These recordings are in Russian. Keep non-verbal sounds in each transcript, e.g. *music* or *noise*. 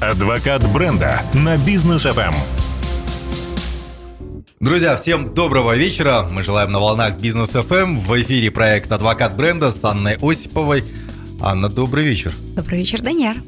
Адвокат бренда на бизнес FM. Друзья, всем доброго вечера. Мы желаем на волнах Бизнес FM. В эфире проект Адвокат бренда с Анной Осиповой. Анна, добрый вечер. Добрый вечер, Даняр.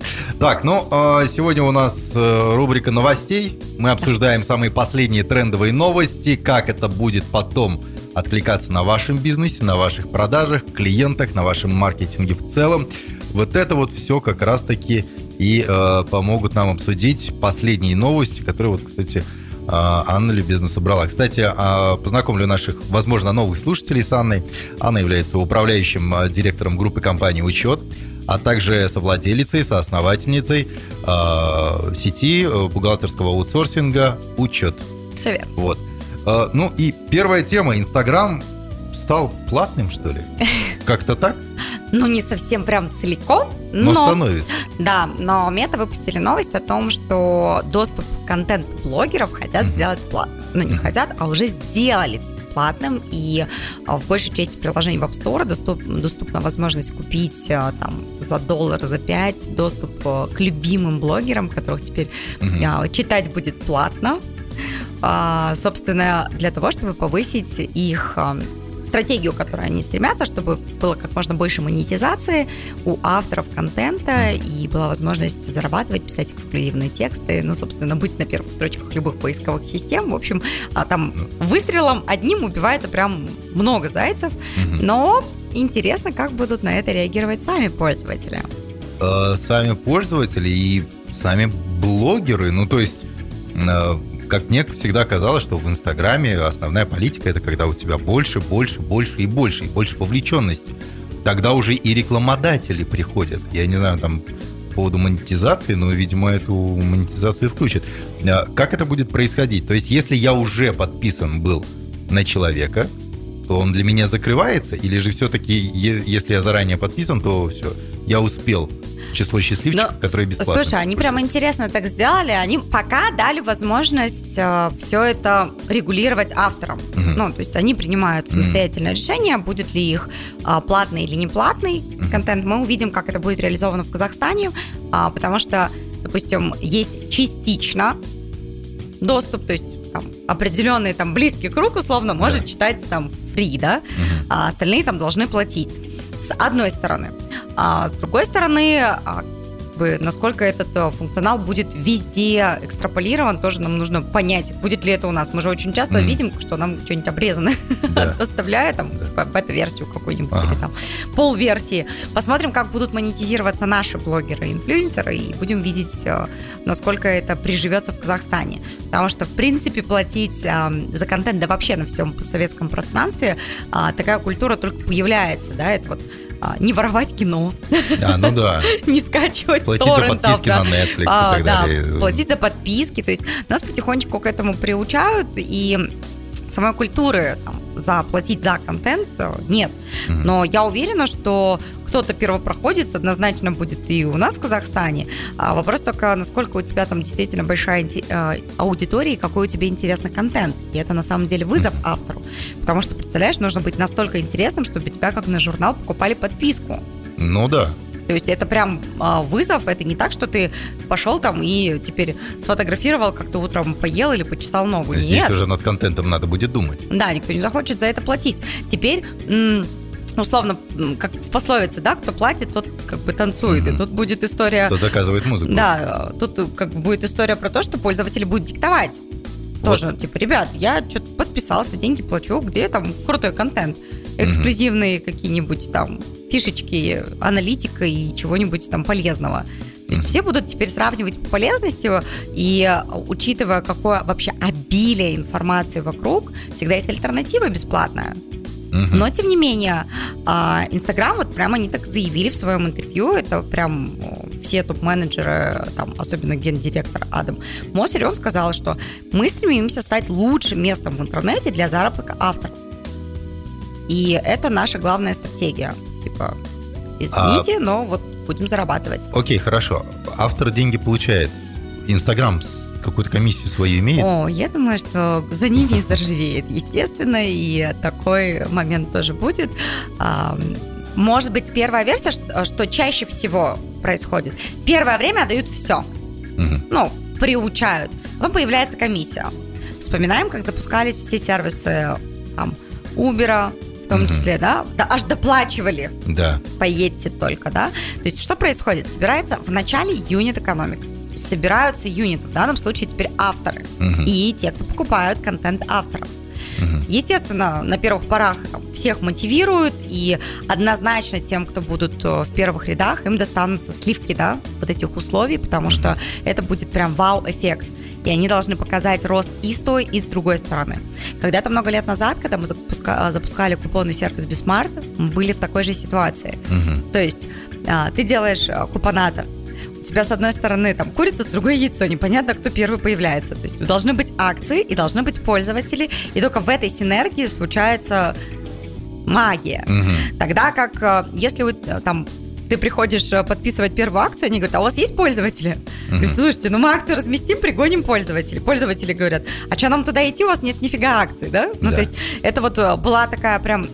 Так, ну, а, сегодня у нас э, рубрика новостей. Мы обсуждаем самые последние трендовые новости, как это будет потом откликаться на вашем бизнесе, на ваших продажах, клиентах, на вашем маркетинге в целом. Вот это вот все как раз-таки и э, помогут нам обсудить последние новости, которые вот, кстати, э, Анна любезно собрала. Кстати, э, познакомлю наших, возможно, новых слушателей с Анной. Анна является управляющим э, директором группы компании «Учет», а также совладелицей, соосновательницей э, сети э, бухгалтерского аутсорсинга «Учет». Все верно. Вот. Э, ну и первая тема. Инстаграм стал платным, что ли? *laughs* Как-то так? Ну, не совсем прям целиком, но... Но становится. Да, но Мета выпустили новость о том, что доступ контент-блогеров хотят mm-hmm. сделать платным. Ну, не mm-hmm. хотят, а уже сделали платным, и а, в большей части приложений в App Store доступ, доступна возможность купить а, там за доллар, за пять доступ а, к любимым блогерам, которых теперь mm-hmm. читать будет платно. Собственно, для того, чтобы повысить их стратегию, к которой они стремятся, чтобы было как можно больше монетизации у авторов контента и была возможность зарабатывать, писать эксклюзивные тексты, ну, собственно, быть на первых строчках любых поисковых систем. В общем, а, там выстрелом одним убивается прям много зайцев, но интересно, как будут на это реагировать сами пользователи. Э, сами пользователи и сами блогеры, ну, то есть э, как мне всегда казалось, что в Инстаграме основная политика это когда у тебя больше, больше, больше и больше, и больше вовлеченности. Тогда уже и рекламодатели приходят. Я не знаю, там по поводу монетизации, но, видимо, эту монетизацию включат. А как это будет происходить? То есть, если я уже подписан был на человека, то он для меня закрывается? Или же все-таки, если я заранее подписан, то все, я успел число счастливчиков, Но, которые бесплатно. Слушай, они прям интересно так сделали. Они пока дали возможность э, все это регулировать авторам. Угу. Ну, то есть они принимают самостоятельное угу. решение, будет ли их э, платный или неплатный угу. контент. Мы увидим, как это будет реализовано в Казахстане, э, потому что, допустим, есть частично доступ, то есть там, определенный там близкий круг условно может да. читать там фри, да, угу. а остальные там должны платить. С одной стороны. А с другой стороны, а, бы, насколько этот э, функционал будет везде экстраполирован, тоже нам нужно понять, будет ли это у нас. Мы же очень часто mm. видим, что нам что-нибудь обрезано да. *laughs* там, да. типа, бета-версию какую-нибудь ага. или там пол-версии. Посмотрим, как будут монетизироваться наши блогеры инфлюенсеры, и будем видеть, э, насколько это приживется в Казахстане. Потому что, в принципе, платить а, за контент, да вообще на всем советском пространстве, а, такая культура только появляется, да, это вот а, не воровать кино. А, ну да. *laughs* не скачивать Платить за подписки на Netflix а, и так да, далее. Платить за подписки. То есть нас потихонечку к этому приучают, и самой культуры там, заплатить за контент э, нет. Mm-hmm. Но я уверена, что кто-то первопроходец однозначно будет и у нас в Казахстане. А вопрос только, насколько у тебя там действительно большая э, аудитория и какой у тебя интересный контент. И это на самом деле вызов автору. Потому что, представляешь, нужно быть настолько интересным, чтобы тебя, как на журнал, покупали подписку. Ну да. То есть это прям а, вызов, это не так, что ты пошел там и теперь сфотографировал, как ты утром поел или почесал ногу. Здесь Нет. уже над контентом надо будет думать. Да, никто не захочет за это платить. Теперь условно, как в пословице, да, кто платит, тот как бы танцует. Mm-hmm. И тут будет история... Кто заказывает музыку. Да, тут как бы будет история про то, что пользователи будут диктовать. Вот. Тоже, типа, ребят, я что-то подписался, деньги плачу, где там крутой контент, эксклюзивные какие-нибудь там фишечки, аналитика и чего-нибудь там полезного. То есть все будут теперь сравнивать по полезности, и учитывая, какое вообще обилие информации вокруг, всегда есть альтернатива бесплатная. Но, тем не менее, а, Инстаграм, вот прямо они так заявили в своем интервью, это прям все топ-менеджеры, там, особенно гендиректор Адам Мосер, он сказал, что мы стремимся стать лучшим местом в интернете для заработка авторов. И это наша главная стратегия. Типа, извините, а... но вот будем зарабатывать. Окей, хорошо. Автор деньги получает. Инстаграм какую-то комиссию свою имеет? О, я думаю, что за ними заржавеет, естественно, и такой момент тоже будет. Может быть, первая версия, что чаще всего происходит. Первое время дают все. ну, приучают. Потом появляется комиссия. Вспоминаем, как запускались все сервисы там, Uber, в том числе, да, да, аж доплачивали. Да. Поедьте только, да. То есть что происходит? Собирается в начале юнит экономик. Собираются юниты, в данном случае теперь авторы. И те, кто покупают контент авторов. Естественно, на первых порах всех мотивируют, и однозначно тем, кто будут э, в первых рядах, им достанутся сливки, да, вот этих условий, потому что это будет прям вау-эффект и они должны показать рост и с той, и с другой стороны. Когда-то много лет назад, когда мы запуска- запускали купонный сервис BeSmart, мы были в такой же ситуации. Мгм. То есть а, ты делаешь а, купонатор, у тебя с одной стороны там курица, с другой яйцо, непонятно, кто первый появляется. То есть должны быть акции и должны быть пользователи, и только в этой синергии случается магия. Мгм. Тогда как э, если вот там ты приходишь э, подписывать первую акцию, они говорят, а у вас есть пользователи? Говорю, Слушайте, ну мы акцию разместим, пригоним пользователей. Пользователи говорят, а что нам туда идти, у вас нет нифига акций, да? Ну, Да. то есть это вот э, была такая прям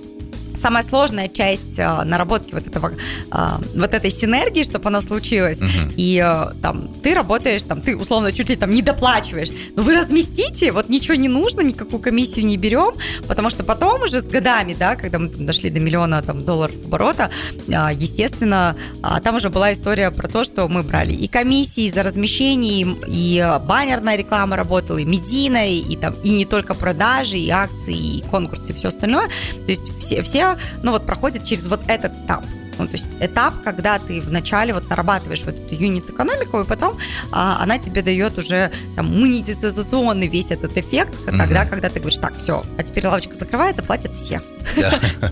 самая сложная часть э, наработки вот этого э, вот этой синергии, чтобы она случилась. И э, там ты работаешь, там ты условно чуть ли там не доплачиваешь. Но вы разместите, вот ничего не нужно, никакую комиссию не берем, потому что потом уже с годами, да, когда мы там дошли до миллиона там долларов оборота, э, естественно, а, там уже была история про то, что мы брали и комиссии за размещение, и, и э, баннерная реклама работала, и медийная, и, и там и не только продажи, и акции, и конкурсы, и все остальное. То есть все, все, ну вот проходят через вот этот этап. Ну, то есть этап, когда ты вначале вот нарабатываешь вот эту юнит-экономику, и потом а, она тебе дает уже там монетизационный весь этот эффект, тогда, когда ты говоришь, так, все, а теперь лавочка закрывается, платят все. *laughs*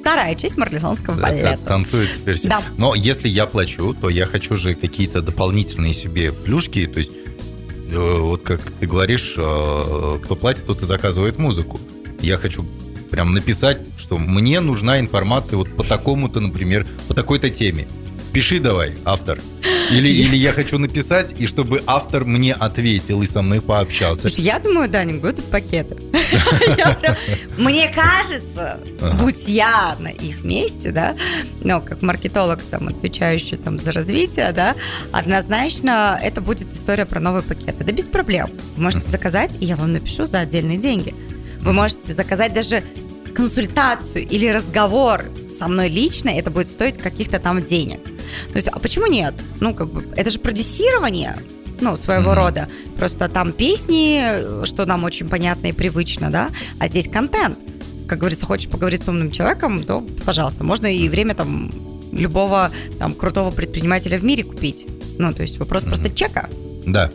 Вторая часть марлезонского Да, балета. Танцуют теперь все. Да. Но если я плачу, то я хочу же какие-то дополнительные себе плюшки. То есть, э, вот как ты говоришь, э, кто платит, тот и заказывает музыку. Я хочу прям написать, что мне нужна информация вот по такому-то, например, по такой-то теме. Пиши давай, автор. Или, или я хочу написать, и чтобы автор мне ответил и со мной пообщался. Слушай, я думаю, Даник, будут пакеты. Мне кажется, будь я на их месте, да, ну, как маркетолог, там, отвечающий там за развитие, да, однозначно это будет история про новые пакеты. Да без проблем. Вы можете заказать, и я вам напишу за отдельные деньги. Вы можете заказать даже консультацию или разговор со мной лично, это будет стоить каких-то там денег. То есть, а почему нет? Ну, как бы, это же продюсирование, ну, своего рода. Просто там песни, что нам очень понятно и привычно, да, а здесь контент. Как говорится, хочешь поговорить с умным человеком, то, пожалуйста, можно и время там любого там крутого предпринимателя в мире купить. Ну, то есть вопрос просто чека. Да,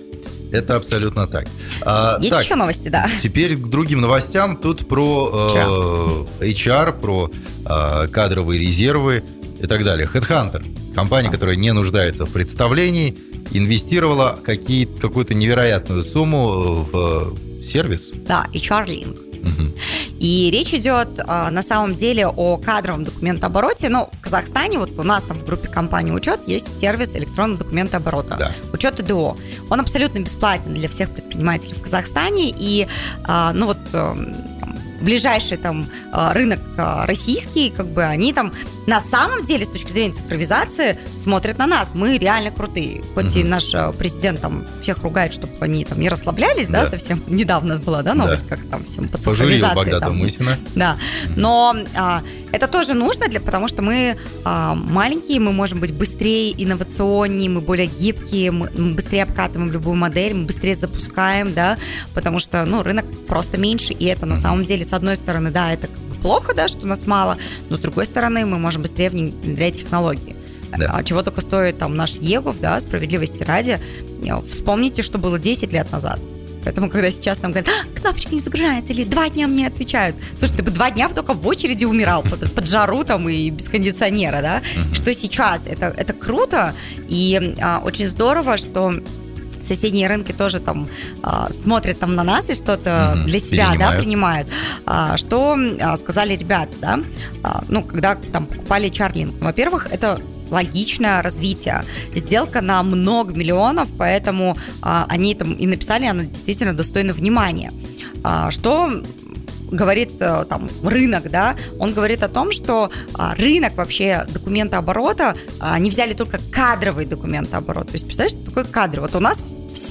это абсолютно так. А, Есть так, еще новости, да. Теперь к другим новостям. Тут про э, HR, про э, кадровые резервы и так далее. Headhunter, компания, которая не нуждается в представлении, инвестировала какие, какую-то невероятную сумму в э, сервис. Да, HR Link. И речь идет а, на самом деле о кадровом документообороте. Ну, в Казахстане, вот у нас там в группе компании «Учет» есть сервис электронного документооборота. Да. Учет ИДО. Он абсолютно бесплатен для всех предпринимателей в Казахстане. И, а, ну вот, эм, ближайший там а, рынок а, российский, как бы они там на самом деле с точки зрения цифровизации смотрят на нас. Мы реально крутые. Хоть и наш а, президент там всех ругает, чтобы они там не расслаблялись, да, Да. совсем *laughs* недавно была, да, новость, Да. как там всем по Пожурил цифровизации. Богдата там. Мусина. Да, но а, это тоже нужно, для, потому что мы а, маленькие, мы можем быть быстрее, инновационнее, мы более гибкие, мы, мы быстрее обкатываем любую модель, мы быстрее запускаем, да, потому что, ну, рынок просто меньше, и это на самом деле, с одной стороны, да, это плохо, да, что нас мало, но с другой стороны, мы можем быстрее внедрять технологии. Да. А Чего только стоит там наш Егов, да, справедливости ради. Вспомните, что было 10 лет назад. Поэтому, когда сейчас там говорят, «А, кнопочка не загружается, или два дня мне отвечают. Слушай, ты бы два дня только в очереди умирал под, под жару там и без кондиционера, да? Что сейчас? Это, это круто, и а, очень здорово, что соседние рынки тоже там а, смотрят там на нас и что-то Мгм, для себя, да, перенимают. принимают. А, что а, сказали ребята, да, А, ну, когда там покупали Чарлинг? Во-первых, это логичное развитие. Сделка на много миллионов, поэтому а, они там и написали, она действительно достойна внимания. А, что говорит э, там рынок, да, он говорит о том, что а, рынок вообще документооборота, а, они взяли только кадровый документооборот. То есть, представляешь, что такое кадры? Вот у нас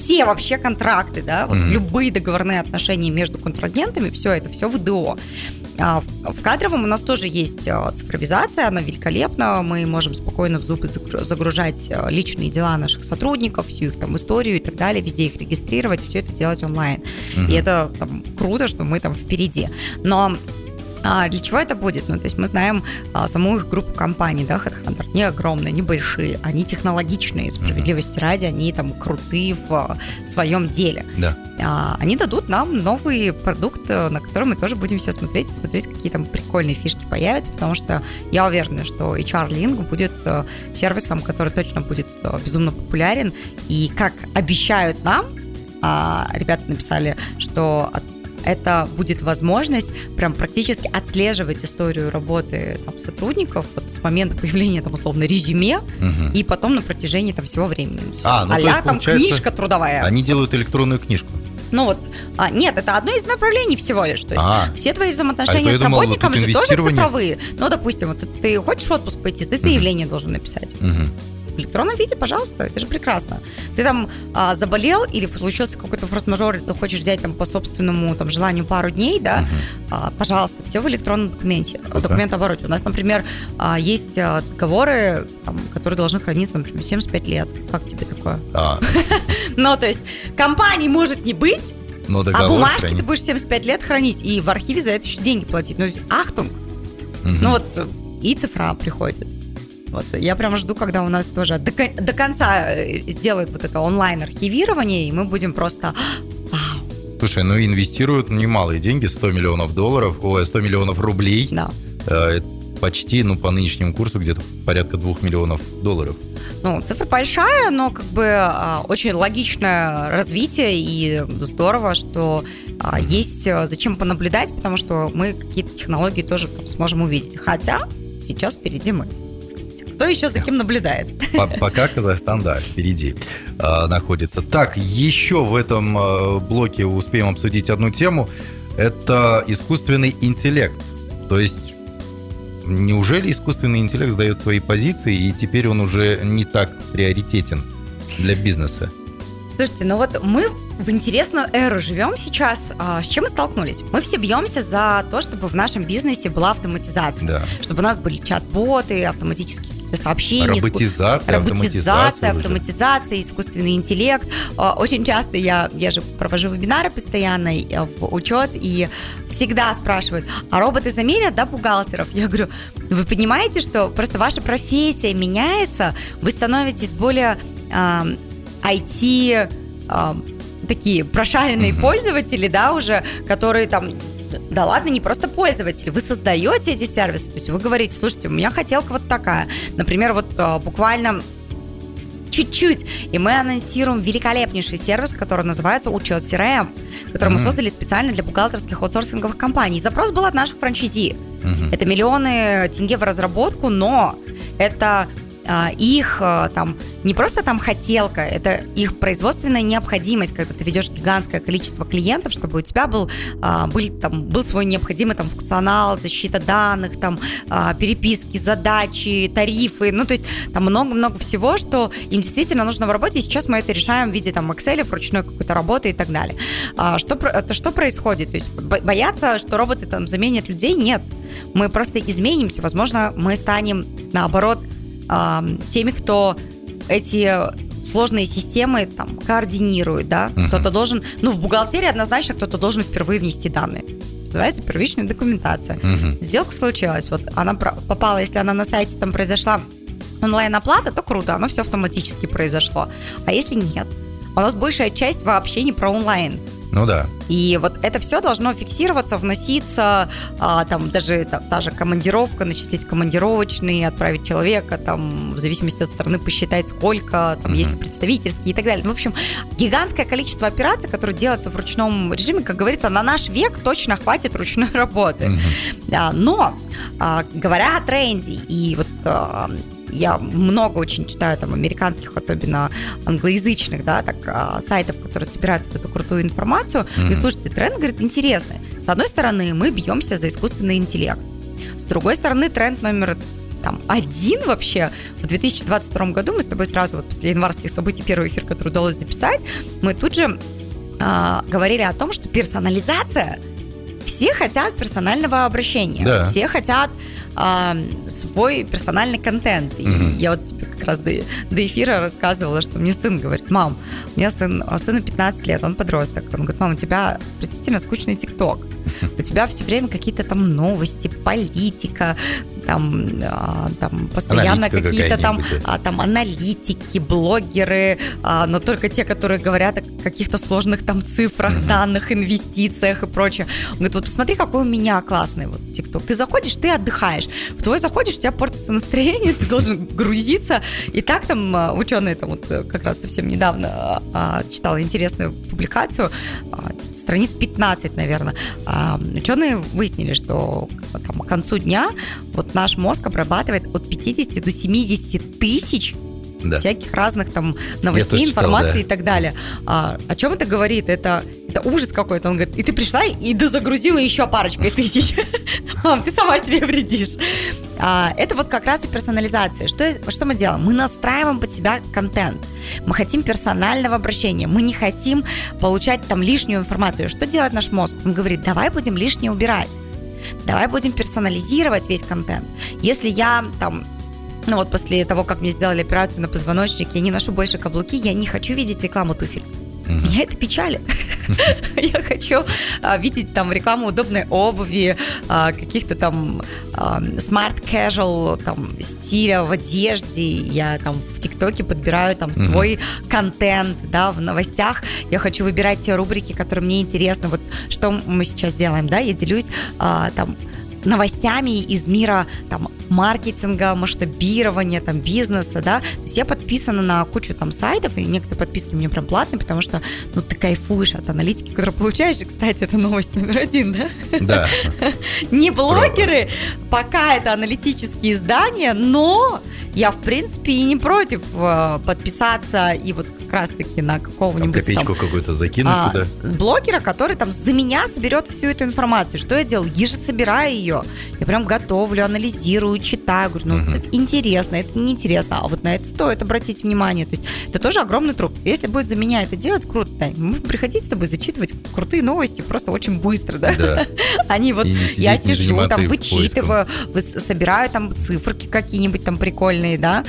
все вообще контракты, да, вот Мгм. любые договорные отношения между контрагентами, все это, все в ДО. А В в кадровом у нас тоже есть а, цифровизация, она великолепна. Мы можем спокойно в зубы загру- загружать а, личные дела наших сотрудников, всю их там историю и так далее, везде их регистрировать, все это делать онлайн. Мгм. И это там, круто, что мы там впереди. Но а, для чего это будет? Ну, то есть мы знаем а, саму их группу компаний, да, HeadHunter, не огромные, не большие, они технологичные, справедливости ради, они там крутые в а, своем деле. Да. А, они дадут нам новый продукт, э, на который мы тоже будем все смотреть и смотреть, какие там прикольные фишки появятся, потому что я уверена, что HR Link будет э, сервисом, который точно будет э, безумно популярен. И как обещают нам, а, ребята написали, что от- это будет возможность прям практически отслеживать историю работы там, сотрудников вот с момента появления там условно резюме Мгм. и потом на протяжении там всего времени. То А, ну, то а-ля есть, там книжка трудовая. Они делают электронную книжку. Ну вот, а, нет, это одно из направлений всего лишь. То есть А. все твои А взаимоотношения то я с думал, работником тут же тоже цифровые. Ну, допустим, вот ты, хочешь в отпуск пойти, ты заявление должен написать. Мгм. В электронном виде, пожалуйста, это же прекрасно. Ты там а, заболел или случился какой-то форс-мажор, ты хочешь взять там по собственному там, желанию пару дней, да, а, пожалуйста, все в электронном документе, в документообороте. У нас, например, а, есть а, договоры, там, которые должны храниться, например, 75 лет. Как тебе такое? А, *laughs* Ну, то есть компании может не быть, но а договор бумажки хранит. ты будешь 75 лет хранить, и в архиве за это еще деньги платить. Ну, ахтунг. Мгм. Ну вот и цифра приходит. Вот, я прям жду, когда у нас тоже до, до конца э, сделают вот это онлайн-архивирование, и мы будем просто вау, Слушай, ну инвестируют немалые деньги, 100 миллионов долларов, ой, 100 миллионов рублей. да. Э, почти, ну, по нынешнему курсу, где-то порядка 2 миллионов долларов. Ну, цифра большая, но как бы а, очень логичное развитие, и здорово, что а, есть а, зачем понаблюдать, потому что мы какие-то технологии тоже там сможем увидеть. Хотя сейчас впереди мы. Кто еще за кем наблюдает? По- Пока Казахстан, да, впереди э, находится. Так, еще в этом э, блоке успеем обсудить одну тему. Это искусственный интеллект. То есть, неужели искусственный интеллект сдает свои позиции, и теперь он уже не так приоритетен для бизнеса? Слушайте, ну вот мы в интересную эру живем сейчас. А, С чем мы столкнулись? Мы все бьемся за то, чтобы в нашем бизнесе была автоматизация. Да. Чтобы у нас были чат-боты, автоматические иску- Роботизация, Роботизация, автоматизация автоматизация, искусственный интеллект. А, Очень часто я, я же провожу вебинары постоянно в учет, и всегда спрашивают, а роботы заменят, да, бухгалтеров? Я говорю, вы понимаете, что просто ваша профессия меняется, вы становитесь более а, IT а, такие прошаренные Мгм. пользователи, да, уже, которые там да ладно, не просто пользователи, вы создаете эти сервисы, то есть вы говорите, слушайте, у меня хотелка вот такая, например, вот а, буквально чуть-чуть, и мы анонсируем великолепнейший сервис, который называется Учет CRM, который мы Мгм. создали специально для бухгалтерских аутсорсинговых компаний. Запрос был от наших франчайзи. Мгм. Это миллионы тенге в разработку, но это их а, там не просто там хотелка, это их производственная необходимость, когда ты ведешь гигантское количество клиентов, чтобы у тебя был, а, был, там, был свой необходимый там функционал, защита данных, там а, переписки, задачи, тарифы, ну то есть там много-много всего, что им действительно нужно в работе, и сейчас мы это решаем в виде там Excel, ручной какой-то работы и так далее. А, что, это что происходит? То есть бо- бояться, что роботы там заменят людей? Нет. Мы просто изменимся. Возможно, мы станем, наоборот, ам, теми, кто эти сложные системы там координирует, да, Мгм. кто-то должен, ну, в бухгалтерии однозначно кто-то должен впервые внести данные. Называется первичная документация. Мгм. Сделка случилась, вот она попала, если она на сайте там произошла онлайн-оплата, то круто, оно все автоматически произошло. А если нет? У нас большая часть вообще не про онлайн. Ну да. И вот это все должно фиксироваться, вноситься, а, там даже та, та же командировка, начислить командировочные, отправить человека, там в зависимости от страны посчитать сколько, там Мгм. есть представительские и так далее. Ну, в общем, гигантское количество операций, которые делаются в ручном режиме, как говорится, на наш век точно хватит ручной *laughs* работы. Мгм. Да, но а, говоря о тренде, и вот а, я много очень читаю там американских, особенно англоязычных, да, так а, сайтов, которые собирают вот эту крутую информацию. Мгм. И слушайте, тренд, говорит, интересный. С одной стороны, мы бьемся за искусственный интеллект. С другой стороны, тренд номер там один вообще. В 2022 году мы с тобой сразу вот после январских событий первый эфир, который удалось записать, мы тут же э, говорили о том, что персонализация все хотят персонального обращения, Да. все хотят а, свой персональный контент. И Мгм. я вот тебе как раз до, до эфира рассказывала, что мне сын говорит, мам, у меня сын, а сыну 15 лет, он подросток. Он говорит, мам, у тебя отвратительно скучный ТикТок. У тебя все время какие-то там новости, политика, там, а, там постоянно Аналитика какие-то там, а, там аналитики, блогеры, а, но только те, которые говорят о каких-то сложных там цифрах, данных, инвестициях и прочее. Он говорит, вот посмотри, какой у меня классный вот ТикТок. Ты заходишь, ты отдыхаешь. В твой заходишь, у тебя портится настроение, *laughs* ты должен грузиться. И так там а, ученые там вот э, как раз совсем недавно а, читала интересную публикацию, а, страниц 15, наверное. А, Ученые выяснили, что там, к концу дня вот наш мозг обрабатывает от 50 до 70 тысяч Да. всяких разных там новостей, читал, информации да. и так далее. А, о чем это говорит? Это, это ужас какой-то. Он говорит, и ты пришла и дозагрузила еще парочкой тысяч. *laughs* Мам, ты сама себе вредишь. А, это вот как раз и персонализация. Что, что мы делаем? Мы настраиваем под себя контент. Мы хотим персонального обращения. Мы не хотим получать там лишнюю информацию. Что делает наш мозг? Он говорит, давай будем лишнее убирать. Давай будем персонализировать весь контент. Если я там ну вот после того, как мне сделали операцию на позвоночнике, я не ношу больше каблуки, я не хочу видеть рекламу туфель. Меня это печалит. *laughs* Я хочу а, видеть там рекламу удобной обуви, а, каких-то там а, smart casual там стиля в одежде. Я там в ТикТоке подбираю там свой контент, да, в новостях. Я хочу выбирать те рубрики, которые мне интересны. Вот что мы сейчас делаем, да, я делюсь там новостями из мира там маркетинга, масштабирования, там бизнеса, да. То есть я подписана на кучу там сайтов, и некоторые подписки меня прям платные, потому что, ну, ты кайфуешь от аналитики, которую получаешь. И, кстати, это новость номер один, да? Да. *laughs* Не блогеры, пока это аналитические издания, но я, в принципе, и не против э, подписаться и вот как раз-таки на какого-нибудь копеечку какую-то закинуть а, туда. блогера, который там за меня соберет всю эту информацию. Что я делаю? Я же собираю ее. Я прям готовлю, анализирую, читаю. Говорю, ну, это интересно, это неинтересно. А вот на это стоит обратить внимание. То есть это тоже огромный труд. Если будет за меня это делать, круто, Тань. Мы приходить с тобой зачитывать крутые новости просто очень быстро, да? Да. *laughs* Они вот, сидеть, я сижу, там вычитываю, собираю там циферки какие-нибудь там прикольные, да.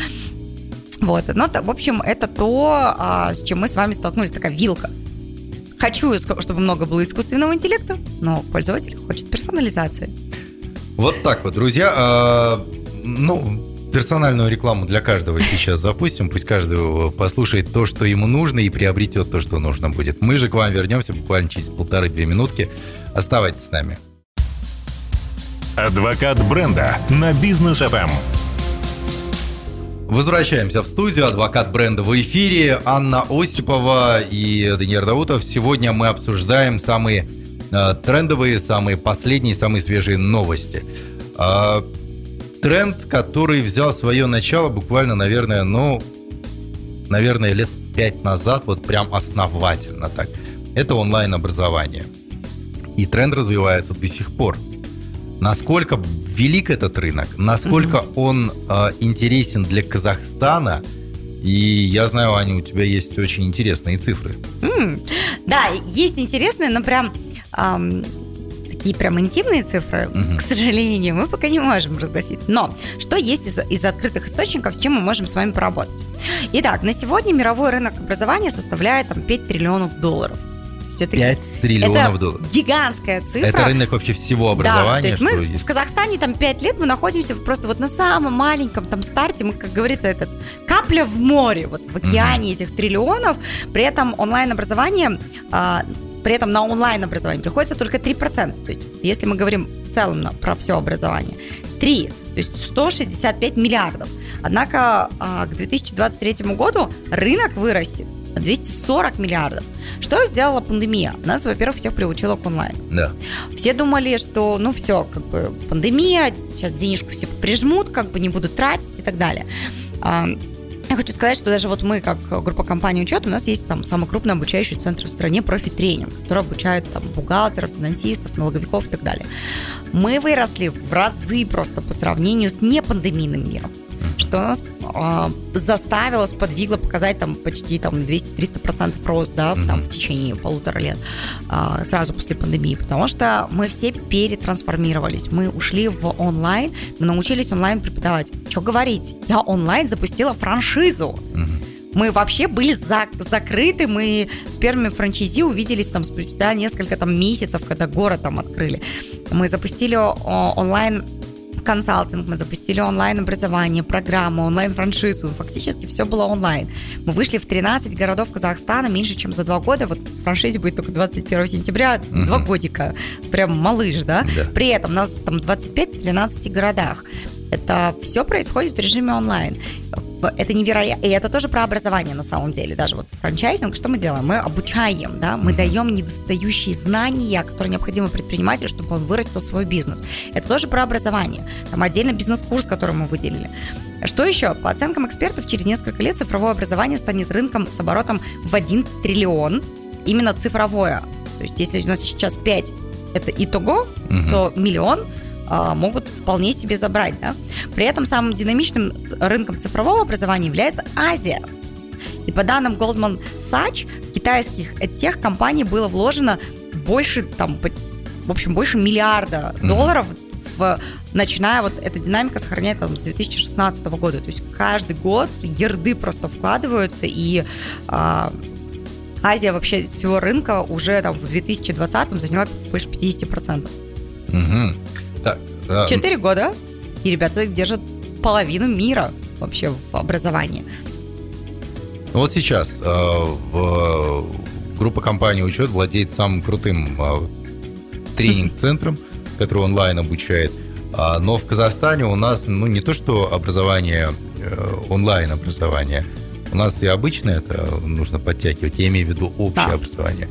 Вот, ну, в общем, это то, а, с чем мы с вами столкнулись, такая вилка. Хочу, чтобы много было искусственного интеллекта, но пользователь хочет персонализации. Вот так вот, друзья. А, Ну, персональную рекламу для каждого сейчас запустим. Пусть каждый послушает то, что ему нужно, и приобретет то, что нужно будет. Мы же к вам вернемся буквально через полторы-две минутки. Оставайтесь с нами. Адвокат бренда на бизнес Эм. FM. Возвращаемся в студию. Адвокат бренда в эфире. Анна Осипова и Даниил Даутов. Сегодня мы обсуждаем самые трендовые, самые последние, самые свежие новости. А, тренд, который взял свое начало буквально, наверное, ну, наверное, лет пять назад, вот прям основательно так. Это онлайн-образование. И тренд развивается до сих пор. Насколько велик этот рынок, насколько он э, интересен для Казахстана. И я знаю, Аня, у тебя есть очень интересные цифры. М, Да, есть интересные, но прям ам, такие прям интимные цифры, Мгм. к сожалению, мы пока не можем разгласить. Но что есть из, из открытых источников, с чем мы можем с вами поработать? Итак, на сегодня мировой рынок образования составляет там 5 триллионов долларов. То есть это 5 триллионов это долларов. гигантская цифра. Это рынок вообще всего Да, образования. то есть мы что в есть. Казахстане там 5 лет мы находимся просто вот на самом маленьком там старте, мы, как говорится, этот капля в море, вот в океане этих триллионов, при этом онлайн-образование, а, при этом на онлайн-образование приходится только 3%. То есть если мы говорим в целом про все образование, 3, то есть 165 миллиардов. Однако а, к 2023 году рынок вырастет на 240 миллиардов. Что сделала пандемия? Нас, во-первых, всех приучила к онлайн. Да. Все думали, что ну все, как бы пандемия, сейчас денежку все прижмут, как бы не будут тратить и так далее. Я хочу сказать, что даже вот мы, как группа компании «Учет», у нас есть там самый крупный обучающий центр в стране «Профи-тренинг», который обучает там бухгалтеров, финансистов, налоговиков и так далее. Мы выросли в разы просто по сравнению с непандемийным миром что нас э, заставило, сподвигло показать там почти там 200-300% рост, да, mm-hmm. там, в течение полутора лет, э, сразу после пандемии, потому что мы все перетрансформировались, мы ушли в онлайн, мы научились онлайн преподавать. Что говорить? Я онлайн запустила франшизу. Mm-hmm. Мы вообще были за, закрыты, мы с первыми франчайзи увиделись там спустя несколько там месяцев, когда город там открыли. Мы запустили онлайн консалтинг, мы запустили онлайн-образование, программу, онлайн-франшизу. Фактически все было онлайн. Мы вышли в 13 городов Казахстана меньше, чем за два года. Вот франшизе будет только 21 сентября, угу. два годика. Прям малыш, да? да? При этом нас там 25 в 13 городах. Это все происходит в режиме онлайн. Это невероятно. И это тоже про образование на самом деле. Даже вот франчайзинг, что мы делаем? Мы обучаем, да, мы даем недостающие знания, которые необходимы предпринимателю, чтобы он вырастил свой бизнес. Это тоже про образование. Там отдельно бизнес-курс, который мы выделили. Что еще? По оценкам экспертов, через несколько лет цифровое образование станет рынком с оборотом в 1 триллион. Именно цифровое. То есть, если у нас сейчас 5 это итого, угу. то миллион – а, могут вполне себе забрать. Да? При этом самым динамичным рынком цифрового образования является Азия. И по данным Goldman Sachs, китайских тех компаний было вложено больше, там, в общем, больше миллиарда долларов в, начиная вот эта динамика сохраняется там, с 2016 года. То есть каждый год ерды просто вкладываются, и а, Азия вообще всего рынка уже там в 2020 заняла больше 50%. Угу. Четыре года, и ребята держат половину мира вообще в образовании. Ну вот сейчас э, в, группа компании «Учет» владеет самым крутым э, тренинг-центром, *laughs* который онлайн обучает. А, но в Казахстане у нас, ну, не то что образование, э, онлайн-образование, у нас и обычное это нужно подтягивать, я имею в виду общее да. образование.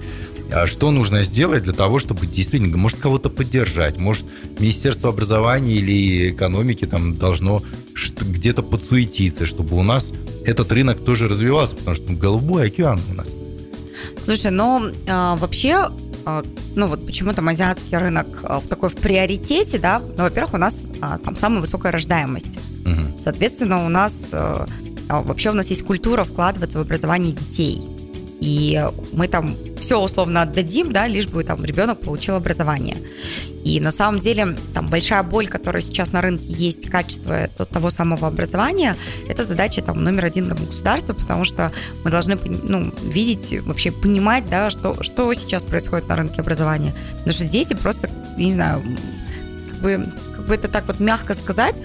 А что нужно сделать для того, чтобы действительно, может, кого-то поддержать, может, Министерство образования или экономики там должно где-то подсуетиться, чтобы у нас этот рынок тоже развивался, потому что голубой океан у нас. Слушай, ну, э, вообще, э, ну вот почему там азиатский рынок э, в такой в приоритете, да, ну, во-первых, у нас там самая высокая рождаемость. Угу. Соответственно, у нас вообще у нас есть культура вкладываться в образование детей. И мы там все условно отдадим, да, лишь бы там ребенок получил образование. И на самом деле там большая боль, которая сейчас на рынке есть, качество того самого образования, это задача там номер один для государства, потому что мы должны ну, видеть, вообще понимать, да, что, что сейчас происходит на рынке образования. Потому что дети просто, не знаю, как бы, как бы это так вот мягко сказать,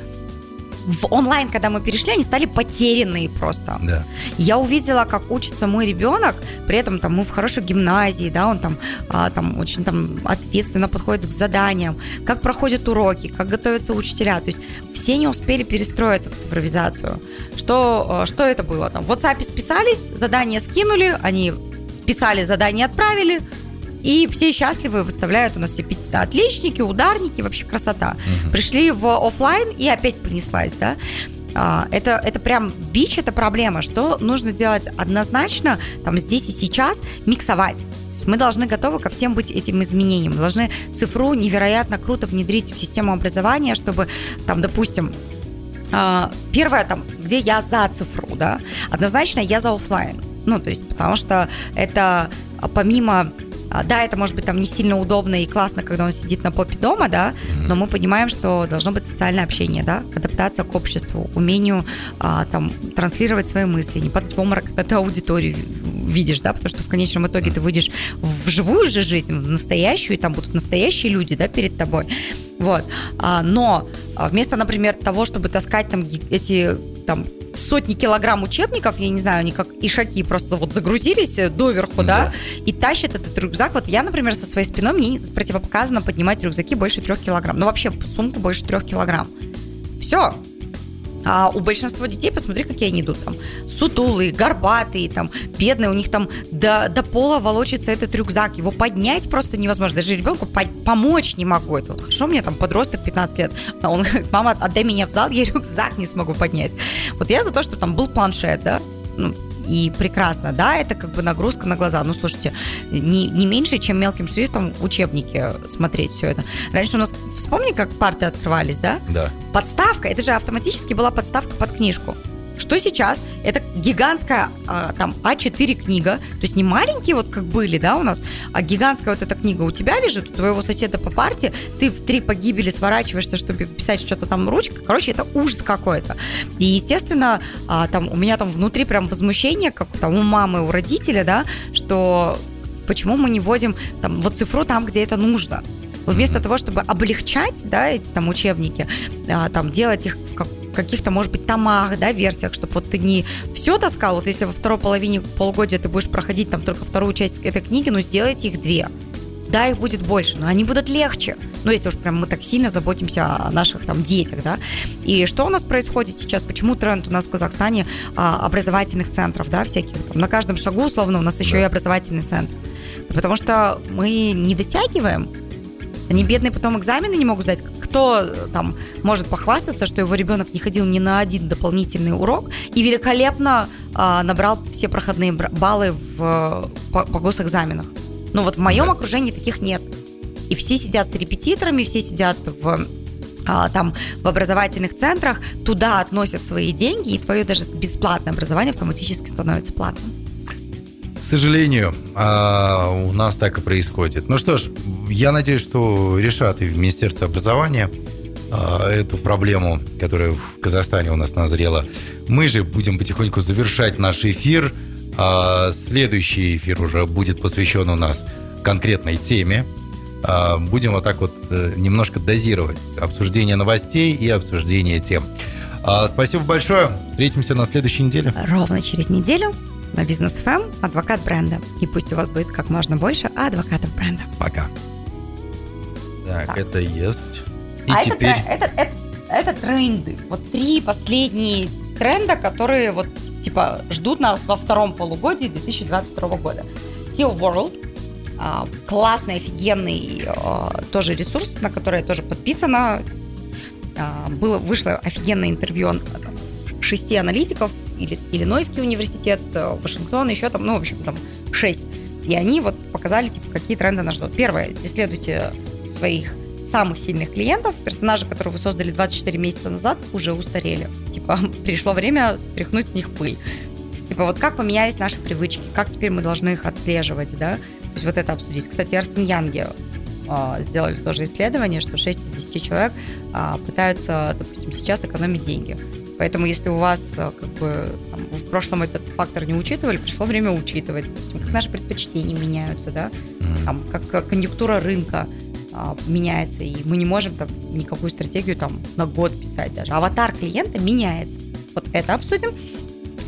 в онлайн, когда мы перешли, они стали потерянные просто. Да. Я увидела, как учится мой ребенок, при этом там мы в хорошей гимназии, да, он там, а, там очень там ответственно подходит к заданиям, как проходят уроки, как готовятся учителя. То есть все не успели перестроиться в цифровизацию. Что, а, что это было? Там в WhatsApp списались, задания скинули, они списали задание, отправили, и все счастливы выставляют у нас все отличники, ударники, вообще красота. Угу. Пришли в офлайн и опять понеслась, да. А, это, это прям бич, это проблема. Что нужно делать однозначно, там здесь и сейчас, миксовать. Мы должны готовы ко всем быть этим изменениям. Мы должны цифру невероятно круто внедрить в систему образования, чтобы, там, допустим, а, первое, там, где я за цифру, да, однозначно я за офлайн. Ну, то есть, потому что это помимо да, это может быть там не сильно удобно и классно, когда он сидит на попе дома, да, но мы понимаем, что должно быть социальное общение, да, адаптация к обществу, умению а, там транслировать свои мысли, не падать в обморок, *laughs* когда ты аудиторию видишь, да, потому что в конечном итоге ты выйдешь в живую же жизнь, в настоящую, и там будут настоящие люди, да, перед тобой. Вот. А, но вместо, например, того, чтобы таскать там эти там сотни килограмм учебников, я не знаю, они как ишаки просто вот загрузились э, доверху, да, да и тащат этот рюкзак. Вот я, например, со своей спиной, мне противопоказано поднимать рюкзаки больше трех килограмм. Ну, вообще, сумку больше трех килограмм. Все. А у большинства детей, посмотри, какие они идут там. Сутулые, горбатые, там, бедные, у них там до, до пола волочится этот рюкзак. Его поднять просто невозможно. Даже ребенку по помочь не могу. Это вот хорошо, меня там подросток 15 лет. А он говорит, мама, отдай меня в зал, я рюкзак не смогу поднять. Вот я за то, что там был планшет, да, ну, и прекрасно, да, это как бы нагрузка на глаза. Ну, слушайте, не, не меньше, чем мелким шрифтом учебники смотреть все это. Раньше у нас, вспомни, как парты открывались, да? Да. Подставка, это же автоматически была подставка под книжку. Что сейчас? Это гигантская а, там А4 книга, то есть не маленькие вот как были, да, у нас, а гигантская вот эта книга у тебя лежит, у твоего соседа по парте, ты в три погибели сворачиваешься, чтобы писать что-то там ручкой, короче, это ужас какой-то. И, естественно, а, там у меня там внутри прям возмущение, как там у мамы, у родителя, да, что почему мы не вводим там вот цифру там, где это нужно. Вместо того, чтобы облегчать, да, эти там учебники, а, там делать их в каких-то, может быть, томах, да, версиях, чтобы вот ты не все таскал, вот если во второй половине полугодия ты будешь проходить там только вторую часть этой книги, ну, сделайте их две. Да, их будет больше, но они будут легче. Ну, если уж прям мы так сильно заботимся о наших там детях, да. И что у нас происходит сейчас? Почему тренд у нас в Казахстане а, образовательных центров, да, всяких там, на каждом шагу, условно, у нас еще да. и образовательный центр. Потому что мы не дотягиваем они бедные потом экзамены не могут сдать. Кто э, там может похвастаться, что его ребенок не ходил ни на один дополнительный урок и великолепно а, набрал все проходные баллы в, по, по госэкзаменах? Ну вот в моем да. окружении таких нет. И все сидят с репетиторами, все сидят в а, там в образовательных центрах, туда относят свои деньги, и твое даже бесплатное образование автоматически становится платным. К сожалению, а, у нас так и происходит. Ну что ж, я надеюсь, что решат и в Министерстве образования а, эту проблему, которая в Казахстане у нас назрела. Мы же будем потихоньку завершать наш эфир. А, следующий эфир уже будет посвящен у нас конкретной теме. Будем вот так вот э, немножко дозировать обсуждение новостей и обсуждение тем. Спасибо большое. Встретимся на следующей неделе. Ровно через неделю на Бизнес ФМ адвокат бренда. И пусть у вас будет как можно больше адвокатов бренда. Пока. Так, так. это есть. И а теперь... это, это, это, это тренды. Вот три последние тренда, которые вот типа ждут нас во втором полугодии 2022 года. SEO World, а, классный, офигенный а, тоже ресурс, на который я тоже подписана. Было, вышло офигенное интервью шести аналитиков, или Иллинойский университет, э, Вашингтон, еще там, ну, в общем, там шесть. И они вот показали, типа, какие тренды нас ждут. Первое, исследуйте своих самых сильных клиентов, персонажи, которые вы создали 24 месяца назад, уже устарели. Типа, *laughs* пришло время стряхнуть с них пыль. Типа, вот как поменялись наши привычки, как теперь мы должны их отслеживать, да? То есть вот это обсудить. Кстати, Эрстен Янге э, сделали тоже исследование, что 6 из 10 человек э, пытаются, допустим, сейчас экономить деньги. Поэтому если у вас э, как бы там, в прошлом этот фактор не учитывали, пришло время учитывать, допустим, как наши предпочтения меняются, да, там, как конъюнктура рынка а, меняется, и мы не можем там никакую стратегию там на год писать даже. Аватар клиента меняется. Вот это обсудим.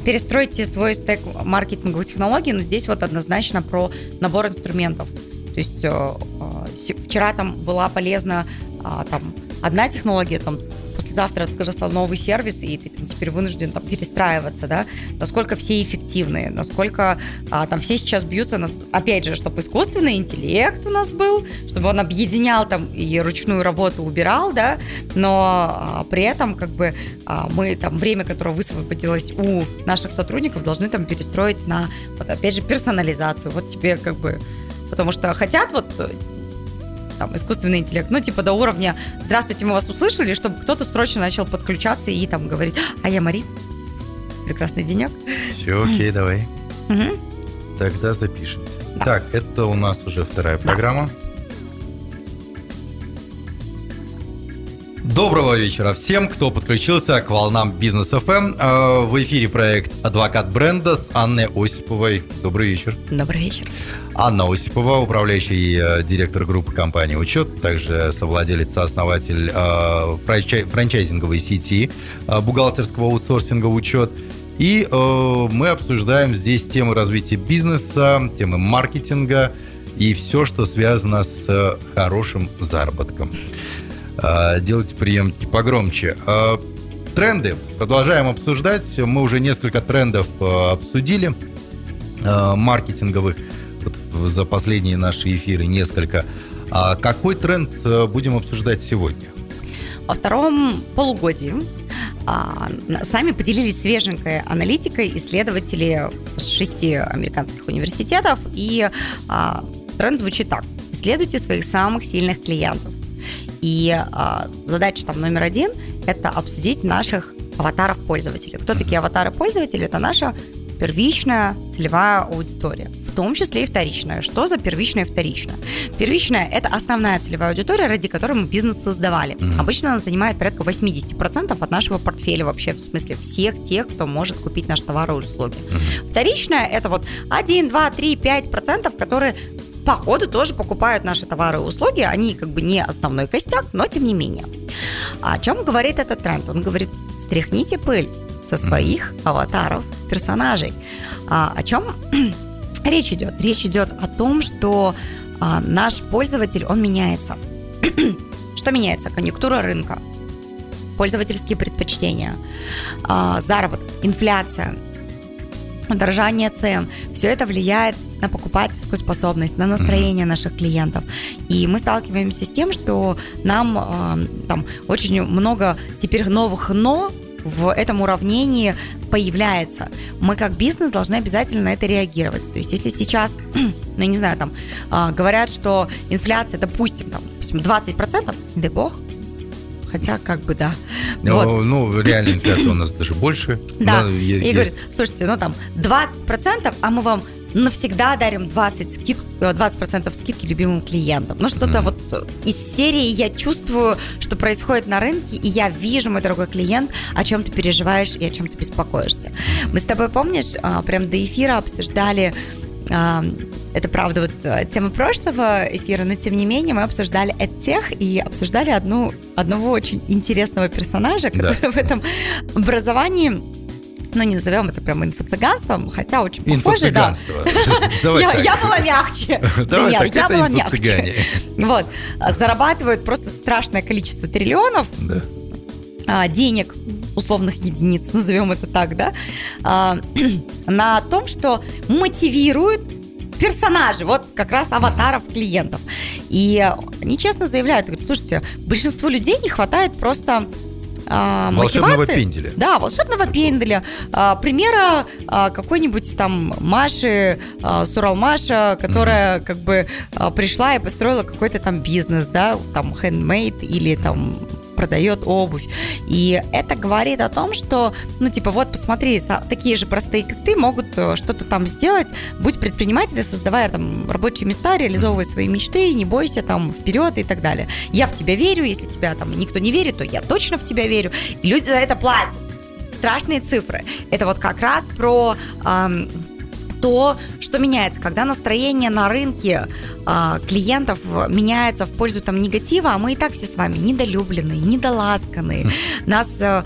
Перестройте свой стек маркетинговых технологий, но здесь вот однозначно про набор инструментов. То есть э, э, вчера там была полезна а, там одна технология, там завтра открылся новый сервис, и ты там, теперь вынужден там, перестраиваться, да, насколько все эффективные, насколько а, там все сейчас бьются, над, опять же, чтобы искусственный интеллект у нас был, чтобы он объединял там и ручную работу убирал, да, но а, при этом как бы а, мы там время, которое высвободилось у наших сотрудников, должны там перестроить на, вот опять же, персонализацию. Вот тебе как бы потому что хотят вот там, искусственный интеллект, ну, типа до уровня «Здравствуйте, мы вас услышали», чтобы кто-то срочно начал подключаться и там говорить «А я Мари, прекрасный денек». Все, окей, давай. Угу. Тогда запишемся. Да. Так, это у нас уже вторая да. программа. Доброго вечера всем, кто подключился к волнам Бизнес ФМ. Э, в эфире проект «Адвокат бренда» с Анной Осиповой. Добрый вечер. Добрый вечер. Анна Осипова, управляющий э, директор группы компании «Учет», также совладелец, основатель э, франчайзинговой сети бухгалтерского аутсорсинга «Учет». И мы обсуждаем здесь темы развития бизнеса, темы маркетинга и все, что связано с хорошим заработком. А, делайте приемки погромче. А, тренды. Продолжаем обсуждать. Мы уже несколько трендов э, обсудили, маркетинговых, вот за последние наши эфиры несколько. А какой тренд будем обсуждать сегодня? Во втором полугодии а, с нами поделились свеженькой аналитикой исследователи шести американских университетов. И а, тренд звучит так. Исследуйте своих самых сильных клиентов. И а, задача там номер один – это обсудить наших аватаров пользователей. Кто такие аватары пользователей? Это наша первичная целевая аудитория, в том числе и вторичная. Что за первичная и вторичная? Первичная – это основная целевая аудитория, ради которой мы бизнес создавали. Mm-hmm. Обычно она занимает порядка 80% от нашего портфеля вообще, в смысле всех тех, кто может купить наш товар и услуги. Mm-hmm. Вторичная – это вот 1, 2, 3, 5%, которые по ходу тоже покупают наши товары и услуги. Они как бы не основной костяк, но тем не менее. О чем говорит этот тренд? Он говорит, стряхните пыль со своих аватаров персонажей. А, о чем *clears throat* речь идет? Речь идет о том, что а, наш пользователь, он меняется. *clears throat* что меняется? Конъюнктура рынка, пользовательские предпочтения, а, заработок, инфляция, удорожание цен. Все это влияет на покупательскую способность, на настроение mm-hmm. наших клиентов. И мы сталкиваемся с тем, что нам э, там очень много теперь новых но в этом уравнении появляется. Мы как бизнес должны обязательно на это реагировать. То есть если сейчас, *clears throat* ну, я не знаю, там, э, говорят, что инфляция, допустим, там, допустим, 20%, не дай бог, хотя как бы да. Ну, вот. ну реальная инфляция у нас даже больше. Да, и говорит, слушайте, ну там 20%, а мы вам навсегда дарим 20 скид, 20% э, скидки любимым клиентам. Ну, что-то mm-hmm. вот из серии я чувствую, что происходит на рынке, и я вижу, мой дорогой клиент, о чем ты переживаешь и о чем ты беспокоишься. Мы с тобой, помнишь, а, прям до эфира обсуждали а, это правда вот э, тема прошлого эфира, но тем не менее мы обсуждали тех и обсуждали одну, одного очень интересного персонажа, который да. в этом образовании ну, не назовем это прям инфо-цыганством, хотя очень похоже, да. *laughs* я, была мягче. *laughs* Я была мягче. *laughs* Вот. Зарабатывают просто страшное количество триллионов а, денег, условных единиц, назовем это так, да, а, *clears throat* на том, что мотивируют персонажи, вот как раз аватаров клиентов. И они честно заявляют, говорят, слушайте, большинству людей не хватает просто а, волшебного мотивации. пенделя. Да, волшебного пенделя. А, примера а, какой-нибудь там Маши, а, Суралмаша, которая mm-hmm. как бы а, пришла и построила какой-то там бизнес, да, там handmade или там продает обувь. И это говорит о том, что, ну, типа, вот, посмотри, такие же простые, как ты, могут э, что-то там сделать. Будь предпринимателем, создавая там рабочие места, реализовывай свои мечты, не бойся там вперед и так далее. Я в тебя верю, если тебя там никто не верит, то я точно в тебя верю. И люди за это платят. Страшные цифры. Это вот как раз про эм, то, что меняется, когда настроение на рынке э, клиентов меняется в пользу там негатива, а мы и так все с вами недолюбленные, недоласканные. Нас э,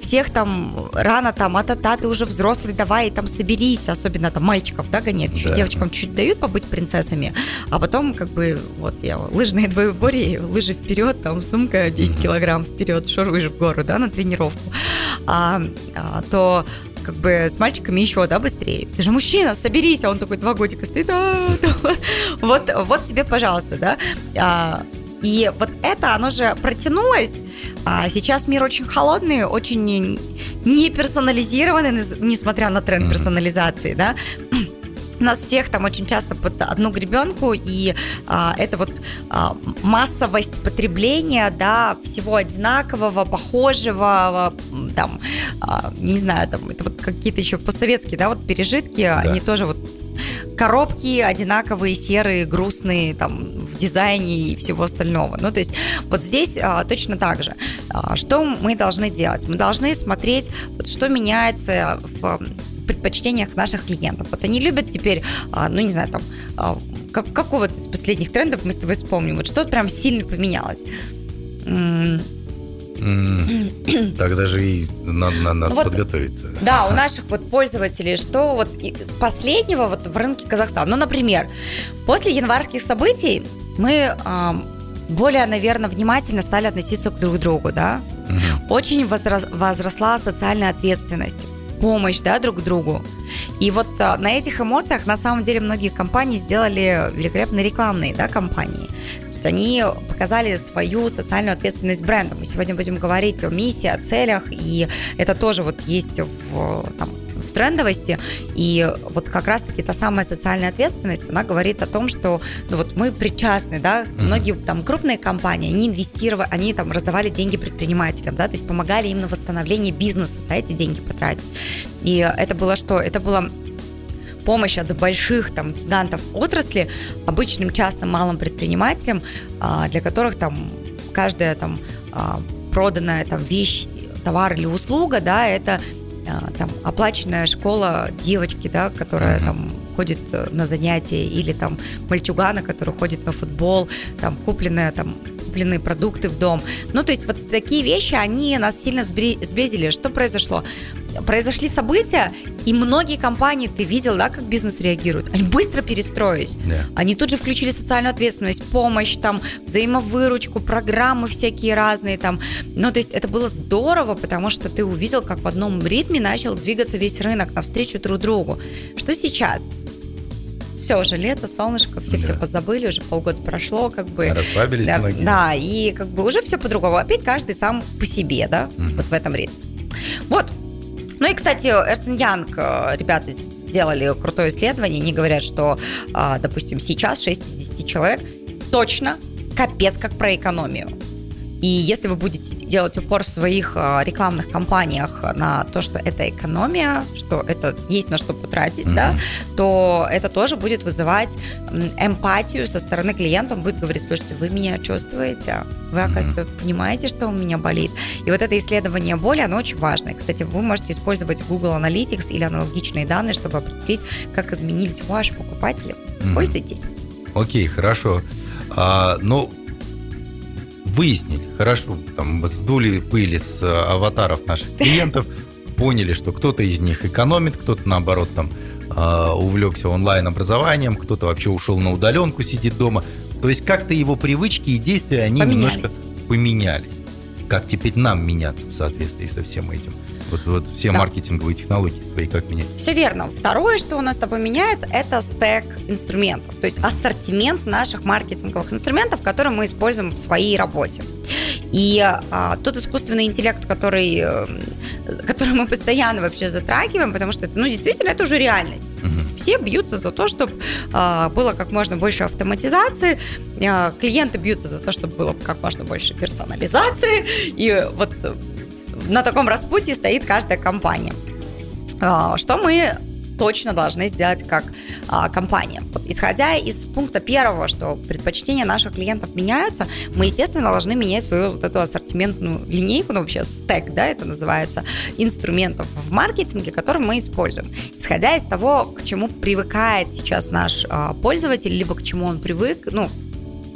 всех там рано там, а-та-та, ты уже взрослый, давай там соберись, особенно там мальчиков, да, гонят, еще да. девочкам чуть дают побыть принцессами, а потом как бы вот я лыжные двоеборье, лыжи вперед, там сумка 10 килограмм вперед, шуруешь в гору, да, на тренировку, а, а, то как бы с мальчиками еще, да, быстрее. Ты же мужчина, соберись, а он такой два годика стоит, да. *laughs* Вот, вот тебе, пожалуйста, да. А, и вот это, оно же протянулось. А сейчас мир очень холодный, очень не персонализированный, несмотря на тренд персонализации, да *clears throat* нас всех там очень часто под одну гребенку, и а, это вот а, массовость потребления, да, всего одинакового, похожего, там, а, не знаю, там, это вот какие-то еще постсоветские, да, вот пережитки, да. они тоже вот коробки одинаковые, серые, грустные, там, в дизайне и всего остального. Ну, то есть вот здесь а, точно так же. А, что мы должны делать? Мы должны смотреть, вот, что меняется в предпочтениях наших клиентов. Вот они любят теперь, а, ну не знаю, там, а, как, какого из последних трендов мы с тобой вспомним, вот что прям сильно поменялось. Так даже и надо, надо вот, подготовиться. Да, у наших вот пользователей, что вот последнего вот в рынке Казахстана. Ну, например, после январских событий мы более, наверное, внимательно стали относиться к друг другу, да. Угу. очень возросла социальная ответственность помощь да, друг другу. И вот а, на этих эмоциях на самом деле многие компании сделали великолепные рекламные да, кампании. То есть они показали свою социальную ответственность бренда. Мы сегодня будем говорить о миссии, о целях, и это тоже вот есть в, там, трендовости. И вот как раз-таки та самая социальная ответственность, она говорит о том, что ну, вот мы причастны, да, mm-hmm. многие там крупные компании, они инвестировали, они там раздавали деньги предпринимателям, да, то есть помогали им на восстановление бизнеса, да, эти деньги потратить. И это было что? Это было помощь от больших там гигантов отрасли обычным частным малым предпринимателям, а, для которых там каждая там а, проданная там вещь, товар или услуга, да, это там оплаченная школа девочки, да, которая uh-huh. там ходит э, на занятия, или там мальчугана, который ходит на футбол, там купленная там купленные продукты в дом. Ну, то есть вот такие вещи, они нас сильно сблизили. Что произошло? Произошли события, и многие компании, ты видел, да, как бизнес реагирует? Они быстро перестроились. Yeah. Они тут же включили социальную ответственность, помощь, там, взаимовыручку, программы всякие разные там. Ну, то есть это было здорово, потому что ты увидел, как в одном ритме начал двигаться весь рынок навстречу друг другу. Что сейчас? Все уже лето, солнышко, все да. все позабыли, уже полгода прошло, как бы. Расслабились да, многие. Да, и как бы уже все по-другому. Опять каждый сам по себе, да, угу. вот в этом ритме. Вот. Ну и, кстати, Эрстен Янг, э, ребята сделали крутое исследование, они говорят, что, а, допустим, сейчас 6 из 10 человек точно капец как про экономию. И если вы будете делать упор в своих а, рекламных кампаниях на то, что это экономия, что это есть на что потратить, mm-hmm. да, то это тоже будет вызывать эмпатию со стороны клиента. Он будет говорить, слушайте, вы меня чувствуете, вы, оказывается, mm-hmm. понимаете, что у меня болит. И вот это исследование боли, оно очень важное. Кстати, вы можете использовать Google Analytics или аналогичные данные, чтобы определить, как изменились ваши покупатели. Mm-hmm. Пользуйтесь. Окей, хорошо. А, ну, выяснили, хорошо, там сдули пыли с э, аватаров наших клиентов, поняли, что кто-то из них экономит, кто-то наоборот там э, увлекся онлайн-образованием, кто-то вообще ушел на удаленку, сидит дома. То есть как-то его привычки и действия, они поменялись. немножко поменялись. Как теперь нам меняться в соответствии со всем этим? Вот, вот все да. маркетинговые технологии свои как менять? Все верно. Второе, что у нас с тобой меняется, это стек инструментов. То есть ассортимент наших маркетинговых инструментов, которые мы используем в своей работе. И а, тот искусственный интеллект, который, э, который мы постоянно вообще затрагиваем, потому что это, ну, действительно, это уже реальность. Угу. Все бьются за то, чтобы а, было как можно больше автоматизации, а, клиенты бьются за то, чтобы было как можно больше персонализации. И вот на таком распутье стоит каждая компания. А, что мы точно должны сделать как а, компания. Вот, исходя из пункта первого, что предпочтения наших клиентов меняются, мы, естественно, должны менять свою вот эту ассортиментную линейку, ну, вообще стек, да, это называется, инструментов в маркетинге, которые мы используем. Исходя из того, к чему привыкает сейчас наш а, пользователь, либо к чему он привык, ну,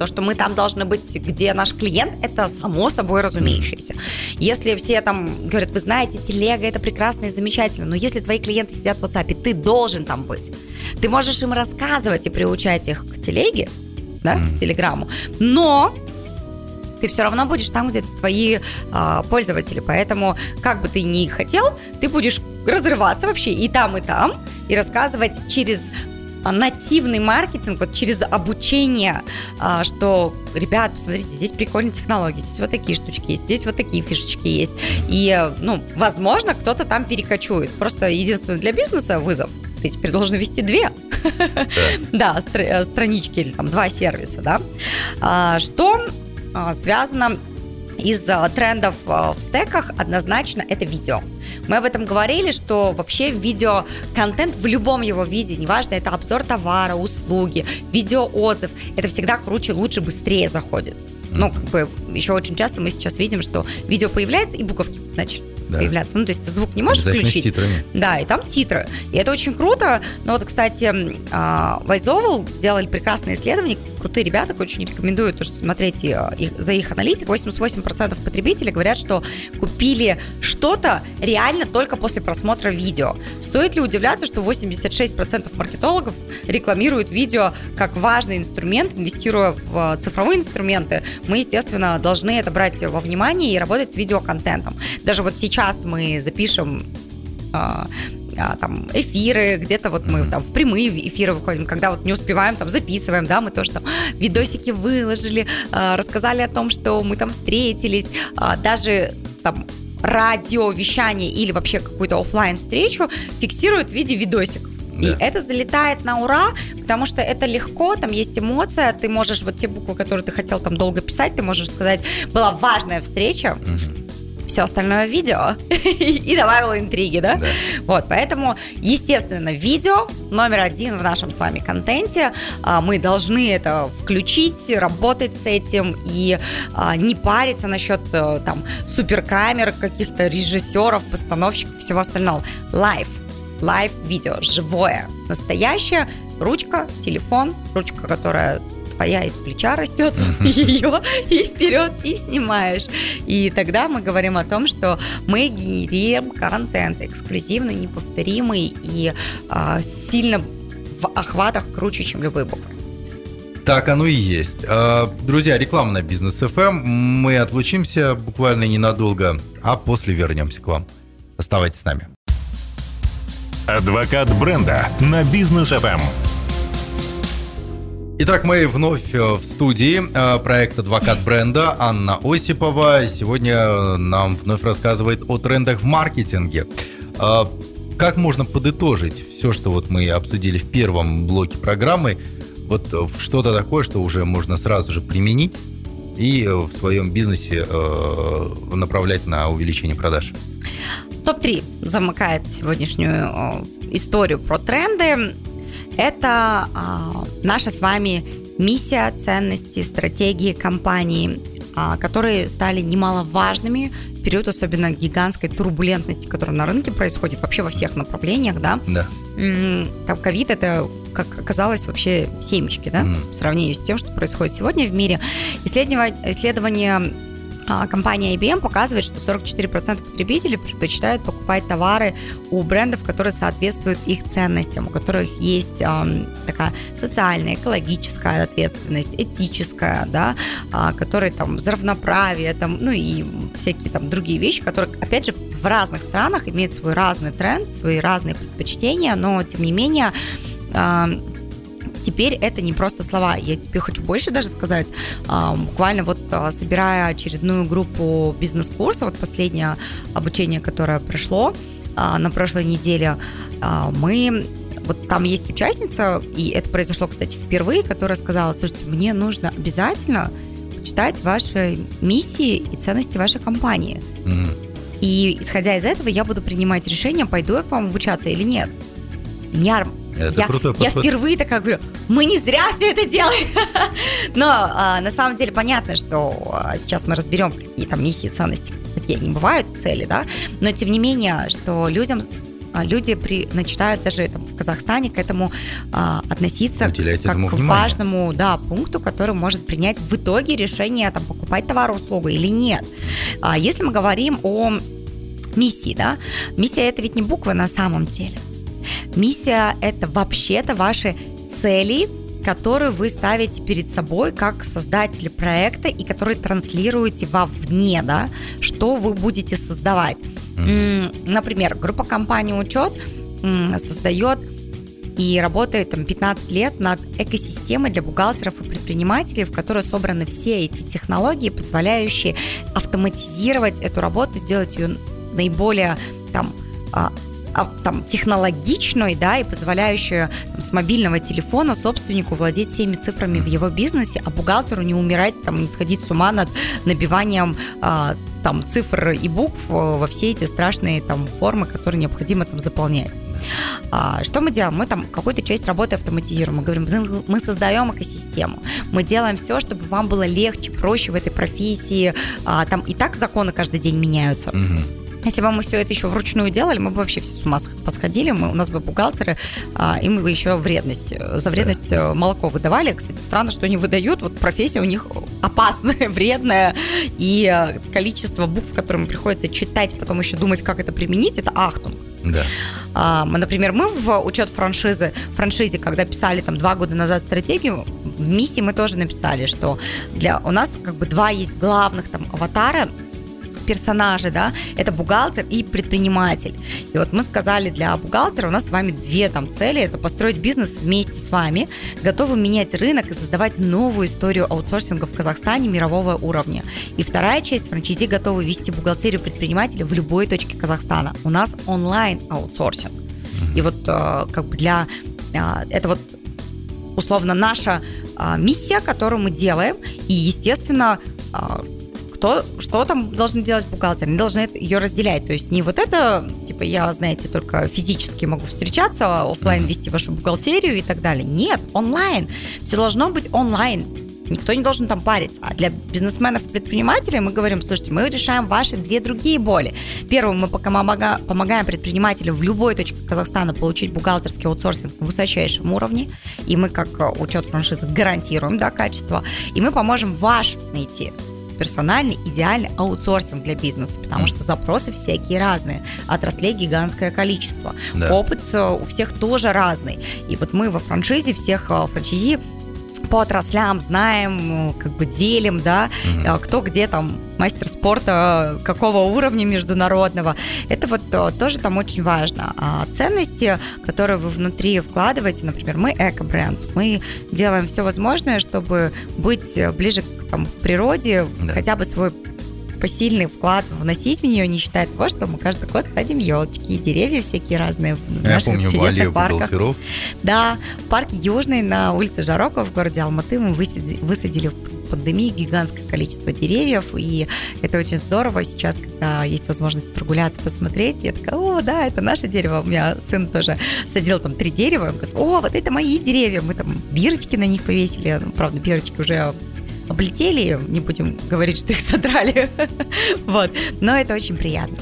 то, что мы там должны быть, где наш клиент, это само собой разумеющееся. Если все там говорят, вы знаете, телега это прекрасно и замечательно, но если твои клиенты сидят в WhatsApp, ты должен там быть. Ты можешь им рассказывать и приучать их к телеге, да, к телеграмму, но ты все равно будешь там, где твои э, пользователи. Поэтому, как бы ты ни хотел, ты будешь разрываться вообще и там, и там, и рассказывать через нативный маркетинг вот через обучение, а, что, ребят, посмотрите, здесь прикольные технологии, здесь вот такие штучки есть, здесь вот такие фишечки есть. И, ну, возможно, кто-то там перекочует. Просто единственное для бизнеса вызов ты теперь должен вести две да, *laughs* э, странички или там два сервиса, да. А, что связано из трендов в стеках однозначно это видео. Мы об этом говорили, что вообще видео-контент в любом его виде, неважно, это обзор товара, услуги, видеоотзыв, это всегда круче, лучше, быстрее заходит. Ну, как бы, еще очень часто мы сейчас видим, что видео появляется, и буковки начали да. появляться. Ну, то есть ты звук не можешь включить. Титрами. Да, и там титры. И это очень круто. Но вот, кстати, Вайзовал сделали прекрасное исследование. Крутые ребята, очень рекомендую тоже смотреть э, их, за их аналитик. 88% потребителей говорят, что купили что-то реально только после просмотра видео. Стоит ли удивляться, что 86% маркетологов рекламируют видео как важный инструмент, инвестируя в цифровые инструменты, мы, естественно, должны это брать во внимание и работать с видеоконтентом. Даже вот сейчас мы запишем а, а, там эфиры, где-то вот мы там в прямые эфиры выходим, когда вот не успеваем, там записываем, да, мы тоже там видосики выложили, а, рассказали о том, что мы там встретились, а, даже там радиовещание или вообще какую-то офлайн встречу фиксируют в виде видосиков. И это залетает на ура, потому что это легко, там есть эмоция, ты можешь вот те буквы, которые ты хотел там долго писать, ты можешь сказать, была важная встреча, все остальное видео *laughs* и добавила интриги, да? да? Вот, поэтому, естественно, видео номер один в нашем с вами контенте. А, мы должны это включить, работать с этим и а, не париться насчет э, там суперкамер, каких-то режиссеров, постановщиков, всего остального. Live live-видео, живое, настоящее, ручка, телефон, ручка, которая твоя из плеча растет, *laughs* ее и вперед и снимаешь. И тогда мы говорим о том, что мы генерируем контент эксклюзивный, неповторимый и а, сильно в охватах круче, чем любой буквы. Так оно и есть. А, друзья, реклама на Бизнес FM. Эм. Мы отлучимся буквально ненадолго, а после вернемся к вам. Оставайтесь с нами. Адвокат бренда на Бизнес FM. Итак, мы вновь э, в студии. Э, проект «Адвокат бренда» Анна Осипова. Сегодня э, нам вновь рассказывает о трендах в маркетинге. Как можно подытожить все, что вот мы обсудили в первом блоке программы, вот что-то такое, что уже можно сразу же применить и в своем бизнесе направлять на увеличение продаж? Топ-3 замыкает сегодняшнюю историю про тренды. Это а, наша с вами миссия, ценности, стратегии компании, а, которые стали немаловажными в период особенно гигантской турбулентности, которая на рынке происходит вообще во всех направлениях, да? Да. Там ковид это, как оказалось, вообще семечки, да, mm. в сравнении с тем, что происходит сегодня в мире. Исследование, исследование компания IBM показывает, что 44% потребителей предпочитают покупать товары у брендов, которые соответствуют их ценностям, у которых есть э, такая социальная, экологическая ответственность, этическая, да, э, которые там за равноправие, там, ну и всякие там другие вещи, которые, опять же, в разных странах имеют свой разный тренд, свои разные предпочтения, но тем не менее э, Теперь это не просто слова. Я тебе хочу больше даже сказать. А, буквально вот а, собирая очередную группу бизнес-курса, вот последнее обучение, которое прошло а, на прошлой неделе, мы вот там есть участница, и это произошло, кстати, впервые, которая сказала, слушайте, мне нужно обязательно читать ваши миссии и ценности вашей компании. Mm. И исходя из этого, я буду принимать решение, пойду я к вам обучаться или нет. Я это я, крутой я впервые такая говорю, мы не зря все это делаем. *laughs* Но а, на самом деле понятно, что а, сейчас мы разберем, какие там миссии, ценности, какие они бывают, цели, да. Но тем не менее, что людям а, люди при, начинают даже там, в Казахстане к этому а, относиться Уделять как к важному да, пункту, который может принять в итоге решение там, покупать товар, услугу или нет. А, если мы говорим о миссии, да, миссия это ведь не буква на самом деле. Миссия – это вообще-то ваши цели, которые вы ставите перед собой как создатели проекта и которые транслируете вовне, да, что вы будете создавать. Mm-hmm. Например, группа компании «Учет» создает и работает там 15 лет над экосистемой для бухгалтеров и предпринимателей, в которой собраны все эти технологии, позволяющие автоматизировать эту работу, сделать ее наиболее там а, там, технологичной, да, и позволяющую там, с мобильного телефона собственнику владеть всеми цифрами в его бизнесе, а бухгалтеру не умирать, там, не сходить с ума над набиванием а, там, цифр и букв во все эти страшные там, формы, которые необходимо там заполнять. А, что мы делаем? Мы там какую-то часть работы автоматизируем. Мы говорим, мы создаем экосистему. Мы делаем все, чтобы вам было легче, проще в этой профессии. А, там и так законы каждый день меняются. Угу Если бы мы все это еще вручную делали, мы бы вообще все с ума посходили. Мы, у нас бы бухгалтеры, а, и мы бы еще вредность, за вредность да. Э, молоко выдавали. Кстати, странно, что они выдают. Вот профессия у них опасная, *laughs* вредная, и э, количество букв, которые приходится читать, потом еще думать, как это применить, это ахтунг. Да. А, например, мы в учет франшизы, франшизе, когда писали там два года назад стратегию, в миссии мы тоже написали, что для у нас как бы два есть главных там аватара персонажи, да, это бухгалтер и предприниматель. И вот мы сказали для бухгалтера, у нас с вами две там цели, это построить бизнес вместе с вами, готовы менять рынок и создавать новую историю аутсорсинга в Казахстане мирового уровня. И вторая часть, франчайзи готовы вести бухгалтерию предпринимателя в любой точке Казахстана. У нас онлайн аутсорсинг. И вот э, как бы для э, это вот условно наша э, миссия, которую мы делаем, и естественно кто, что там должны делать бухгалтеры? Они должны ее разделять. То есть не вот это, типа, я, знаете, только физически могу встречаться, офлайн вести вашу бухгалтерию и так далее. Нет, онлайн. Все должно быть онлайн. Никто не должен там париться. А для бизнесменов и предпринимателей мы говорим, слушайте, мы решаем ваши две другие боли. Первым мы пока помогаем предпринимателю в любой точке Казахстана получить бухгалтерский аутсорсинг на высочайшем уровне. И мы, как э, учет франшизы, гарантируем да, качество. И мы поможем ваш найти персональный, идеальный аутсорсинг для бизнеса, потому что запросы всякие разные, отраслей гигантское количество. Да. Опыт э, у всех тоже разный. И вот мы во франшизе всех э, франчайзи по отраслям знаем, как бы делим, да, угу. кто где там мастер спорта, какого уровня международного. Это вот тоже там очень важно. А ценности, которые вы внутри вкладываете, например, мы эко-бренд, мы делаем все возможное, чтобы быть ближе там, к природе, да. хотя бы свой посильный вклад вносить в нее, не считая того, что мы каждый год садим елочки и деревья всякие разные в Я наших помню, чудесных парках. Да, в парке Южный на улице Жарокова в городе Алматы мы высадили, высадили в пандемии гигантское количество деревьев, и это очень здорово. Сейчас, когда есть возможность прогуляться, посмотреть, я такая, о, да, это наше дерево. У меня сын тоже садил там три дерева, он говорит, о, вот это мои деревья. Мы там бирочки на них повесили, ну, правда, бирочки уже облетели, не будем говорить, что их *laughs* содрали. вот. Но это очень приятно.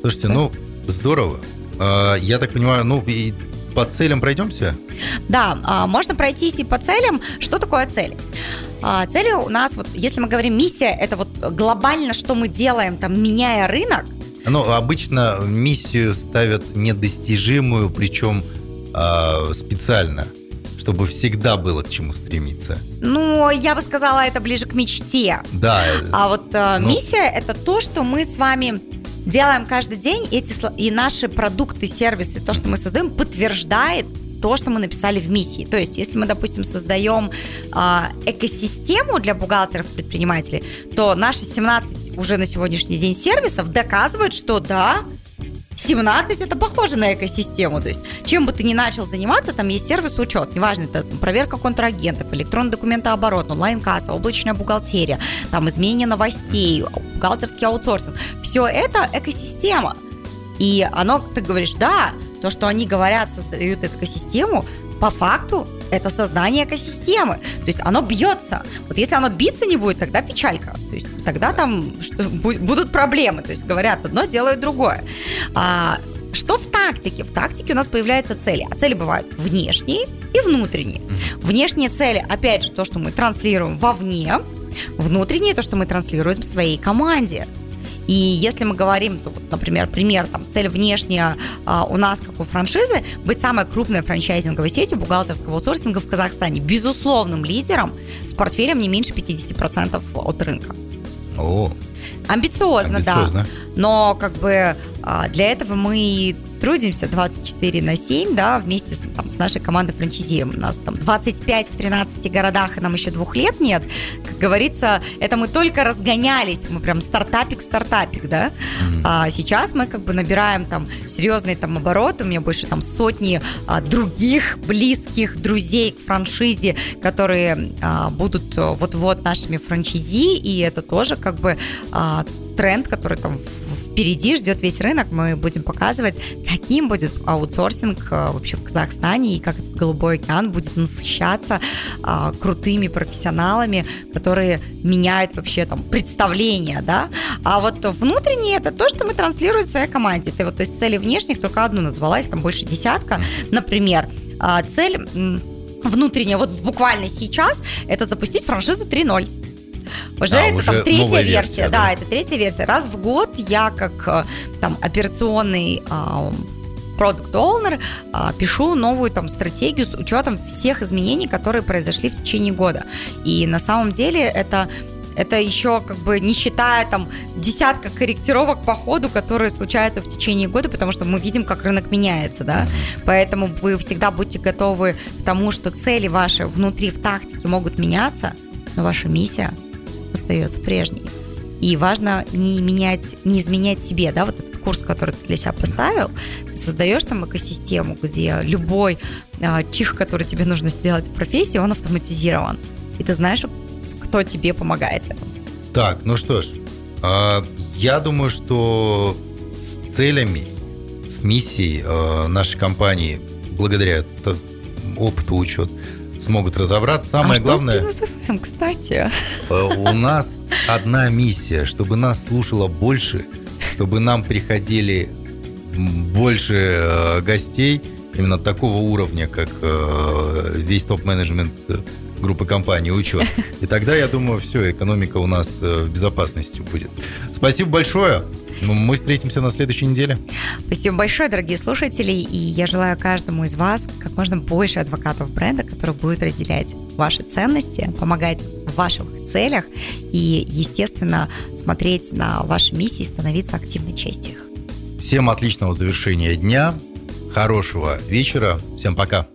Слушайте, ну, здорово. А, я так понимаю, ну, и по целям пройдемся? Да, а, можно пройтись и по целям. Что такое цель? А, цели у нас, вот, если мы говорим миссия, это вот глобально, что мы делаем, там, меняя рынок. Ну, обычно миссию ставят недостижимую, причем специально чтобы всегда было к чему стремиться? Ну, я бы сказала, это ближе к мечте. Да. А вот э, ну... миссия это то, что мы с вами делаем каждый день, эти, и наши продукты, сервисы, то, что мы создаем, подтверждает то, что мы написали в миссии. То есть, если мы, допустим, создаем э, экосистему для бухгалтеров и предпринимателей, то наши 17 уже на сегодняшний день сервисов доказывают, что да, 17 это похоже на экосистему. То есть, чем бы ты ни начал заниматься, там есть сервис учет. Неважно, это проверка контрагентов, электронный документооборот, онлайн-касса, облачная бухгалтерия, там изменение новостей, бухгалтерский аутсорсинг. Все это экосистема. И оно, ты говоришь, да, то, что они говорят, создают эту экосистему, по факту это создание экосистемы. То есть оно бьется. Вот если оно биться не будет, тогда печалька. То есть тогда там будут проблемы. То есть говорят одно, делают другое. А, что в тактике? В тактике у нас появляются цели. А цели бывают внешние и внутренние. Внешние цели, опять же, то, что мы транслируем вовне. Внутренние, то, что мы транслируем в своей команде. И если мы говорим, то, вот, например, пример, там, цель внешняя а, у нас, как у франшизы, быть самой крупной франчайзинговой сетью бухгалтерского аутсорсинга в Казахстане, безусловным лидером с портфелем не меньше 50% от рынка. О, амбициозно, амбициозно, да. Но как бы а, для этого мы трудимся 24 на 7, да, вместе с, там, с нашей командой франчайзи. У нас там 25 в 13 городах, и нам еще двух лет нет. Как говорится, это мы только разгонялись, мы прям стартапик-стартапик, да. Mm-hmm. А сейчас мы как бы набираем там серьезный там оборот, у меня больше там сотни а, других близких друзей к франшизе, которые а, будут вот-вот нашими франчайзи, и это тоже как бы а, тренд, который там в впереди ждет весь рынок. Мы будем показывать, каким будет аутсорсинг э, вообще в Казахстане и как голубой океан будет насыщаться а, крутыми профессионалами, которые меняют вообще там представление, да. А вот внутреннее это то, что мы транслируем в своей команде. Ты вот из целей внешних только одну назвала, их там больше десятка. Например, а, цель внутренняя, вот буквально сейчас, это запустить франшизу 3.0. Уже а, это уже там третья версия, версия да? да, это третья версия. Раз в год я как э, там операционный продукт оунер пишу новую там стратегию с учетом всех изменений, которые произошли в течение года. И на самом деле это это еще как бы не считая там десятка корректировок по ходу, которые случаются в течение года, потому что мы видим, как рынок меняется, да. Поэтому вы всегда будьте готовы к тому, что цели ваши внутри в тактике могут меняться, но ваша миссия остается прежней. И важно не менять, не изменять себе, да, вот этот курс, который ты для себя поставил, создаешь там экосистему, где любой э, чих, который тебе нужно сделать в профессии, он автоматизирован. И ты знаешь, кто тебе помогает в этом. Так, ну что ж, э, я думаю, что с целями, с миссией э, нашей компании, благодаря опыту, учет, смогут разобраться. Самое а главное... Что с бизнес FM, кстати? Э, у нас одна миссия, чтобы нас слушало больше, чтобы нам приходили больше э, гостей именно такого уровня, как э, весь топ-менеджмент группы компаний учет. И тогда, я думаю, все, экономика у нас в безопасности будет. Спасибо большое. Ну, мы встретимся на следующей неделе. Спасибо большое, дорогие слушатели. И я желаю каждому из вас как можно больше адвокатов бренда, которые будут разделять ваши ценности, помогать в ваших целях и, естественно, смотреть на ваши миссии и становиться активной частью их. Всем отличного завершения дня, хорошего вечера. Всем пока.